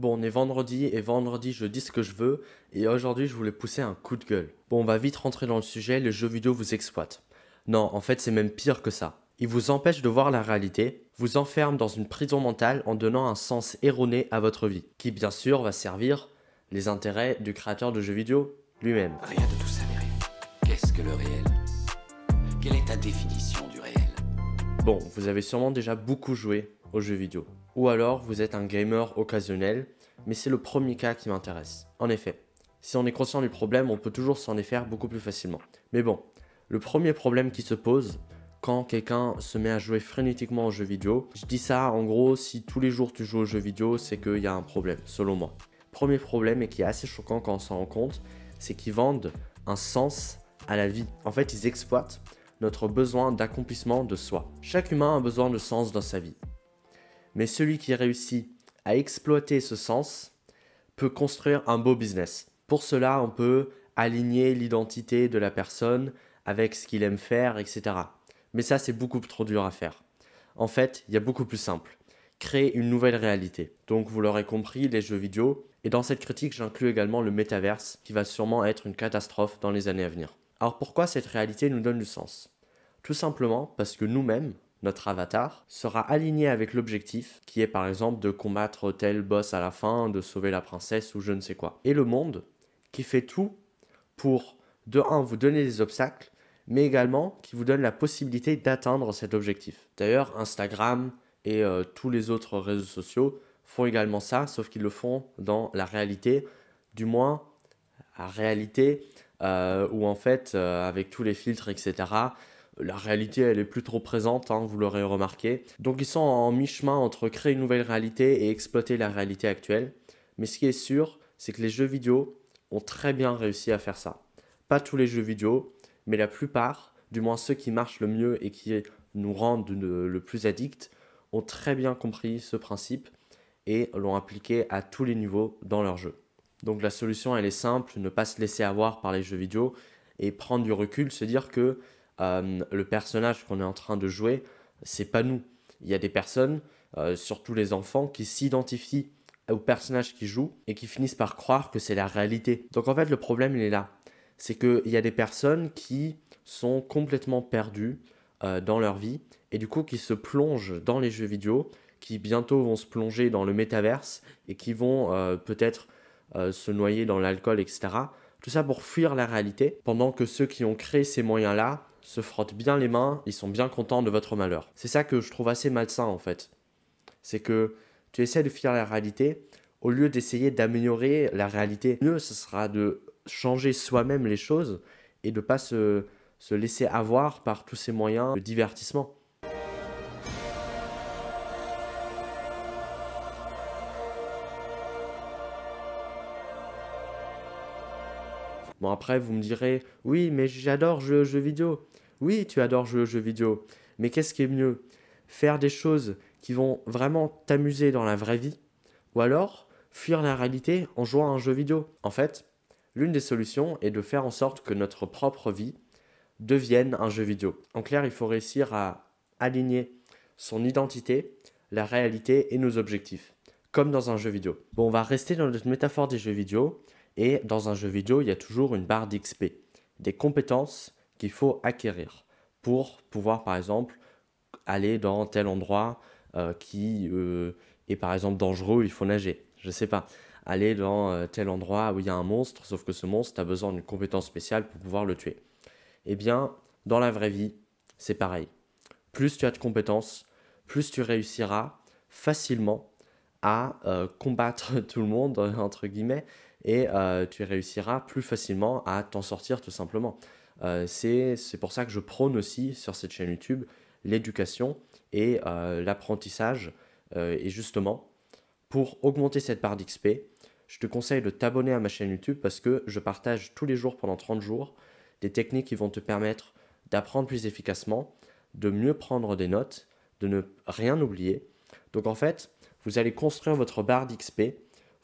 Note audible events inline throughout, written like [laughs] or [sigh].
Bon, on est vendredi et vendredi je dis ce que je veux et aujourd'hui je voulais pousser un coup de gueule. Bon, on va vite rentrer dans le sujet, les jeux vidéo vous exploitent. Non, en fait c'est même pire que ça. Ils vous empêchent de voir la réalité, vous enferment dans une prison mentale en donnant un sens erroné à votre vie, qui bien sûr va servir les intérêts du créateur de jeux vidéo lui-même. Rien de tout ça n'est réel. Qu'est-ce que le réel? Quelle est ta définition du réel? Bon, vous avez sûrement déjà beaucoup joué aux jeux vidéo. Ou alors vous êtes un gamer occasionnel, mais c'est le premier cas qui m'intéresse. En effet, si on est conscient du problème, on peut toujours s'en défaire beaucoup plus facilement. Mais bon, le premier problème qui se pose quand quelqu'un se met à jouer frénétiquement aux jeux vidéo, je dis ça en gros, si tous les jours tu joues aux jeux vidéo, c'est qu'il y a un problème, selon moi. Premier problème et qui est assez choquant quand on s'en rend compte, c'est qu'ils vendent un sens à la vie. En fait, ils exploitent notre besoin d'accomplissement de soi. Chaque humain a besoin de sens dans sa vie. Mais celui qui réussit à exploiter ce sens peut construire un beau business. Pour cela, on peut aligner l'identité de la personne avec ce qu'il aime faire, etc. Mais ça, c'est beaucoup trop dur à faire. En fait, il y a beaucoup plus simple. Créer une nouvelle réalité. Donc, vous l'aurez compris, les jeux vidéo. Et dans cette critique, j'inclus également le métaverse, qui va sûrement être une catastrophe dans les années à venir. Alors, pourquoi cette réalité nous donne du sens? Tout simplement parce que nous-mêmes, notre avatar, sera aligné avec l'objectif, qui est par exemple de combattre tel boss à la fin, de sauver la princesse ou je ne sais quoi. Et le monde, qui fait tout pour, de un, vous donner des obstacles, mais également qui vous donne la possibilité d'atteindre cet objectif. D'ailleurs, Instagram et euh, tous les autres réseaux sociaux font également ça, sauf qu'ils le font dans la réalité, du moins la réalité euh, où en fait, euh, avec tous les filtres, etc., la réalité, elle est plus trop présente, hein, vous l'aurez remarqué. Donc ils sont en mi-chemin entre créer une nouvelle réalité et exploiter la réalité actuelle. Mais ce qui est sûr, c'est que les jeux vidéo ont très bien réussi à faire ça. Pas tous les jeux vidéo, mais la plupart, du moins ceux qui marchent le mieux et qui nous rendent le plus addicts, ont très bien compris ce principe et l'ont appliqué à tous les niveaux dans leur jeu. Donc la solution, elle est simple, ne pas se laisser avoir par les jeux vidéo et prendre du recul, se dire que le personnage qu'on est en train de jouer, c'est pas nous. Il y a des personnes, euh, surtout les enfants, qui s'identifient au personnage qui joue et qui finissent par croire que c'est la réalité. Donc en fait, le problème, il est là. C'est qu'il y a des personnes qui sont complètement perdues euh, dans leur vie et du coup qui se plongent dans les jeux vidéo, qui bientôt vont se plonger dans le métaverse et qui vont peut-être se noyer dans l'alcool, etc. Tout ça pour fuir la réalité, pendant que ceux qui ont créé ces moyens-là se frottent bien les mains, ils sont bien contents de votre malheur. C'est ça que je trouve assez malsain en fait. C'est que tu essaies de fuir la réalité au lieu d'essayer d'améliorer la réalité. Mieux, ce sera de changer soi-même les choses et de ne pas se, se laisser avoir par tous ces moyens de divertissement. Après vous me direz oui mais j'adore jouer aux jeux vidéo. Oui tu adores jouer aux jeux vidéo. Mais qu'est-ce qui est mieux? Faire des choses qui vont vraiment t'amuser dans la vraie vie ou alors fuir la réalité en jouant à un jeu vidéo? En fait, l'une des solutions est de faire en sorte que notre propre vie devienne un jeu vidéo. En clair, il faut réussir à aligner son identité, la réalité et nos objectifs, comme dans un jeu vidéo. Bon, on va rester dans notre métaphore des jeux vidéo et dans un jeu vidéo, il y a toujours une barre d'XP, des compétences qu'il faut acquérir pour pouvoir, par exemple, aller dans tel endroit euh, qui euh, est, par exemple, dangereux, il faut nager. Je ne sais pas. Aller dans euh, tel endroit où il y a un monstre, sauf que ce monstre, a besoin d'une compétence spéciale pour pouvoir le tuer. Eh bien, dans la vraie vie, c'est pareil. Plus tu as de compétences, plus tu réussiras facilement à combattre [laughs] tout le monde, entre guillemets, et euh, tu réussiras plus facilement à t'en sortir tout simplement. Euh, c'est pour ça que je prône aussi sur cette chaîne YouTube l'éducation et euh, l'apprentissage. et justement, pour augmenter cette part d'XP, je te conseille de t'abonner à ma chaîne YouTube parce que je partage tous les jours pendant 30 jours des techniques qui vont te permettre d'apprendre plus efficacement, de mieux prendre des notes, de ne rien oublier. Donc en fait, vous allez construire votre barre d'XP,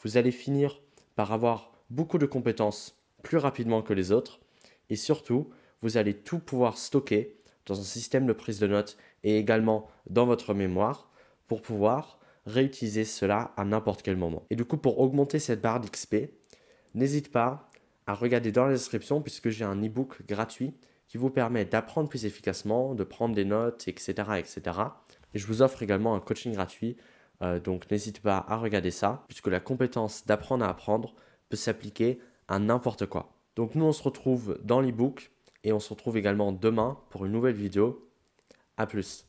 vous allez finir par avoir beaucoup de compétences plus rapidement que les autres et surtout, vous allez tout pouvoir stocker dans un système de prise de notes et également dans votre mémoire pour pouvoir réutiliser cela à n'importe quel moment. Et du coup, pour augmenter cette barre d'XP, n'hésite pas à regarder dans la description puisque j'ai un e-book gratuit qui vous permet d'apprendre plus efficacement, de prendre des notes, etc. etc. Et je vous offre également un coaching gratuit, euh, donc n'hésite pas à regarder ça, puisque la compétence d'apprendre à apprendre peut s'appliquer à n'importe quoi. Donc nous, on se retrouve dans l'e-book et on se retrouve également demain pour une nouvelle vidéo. A plus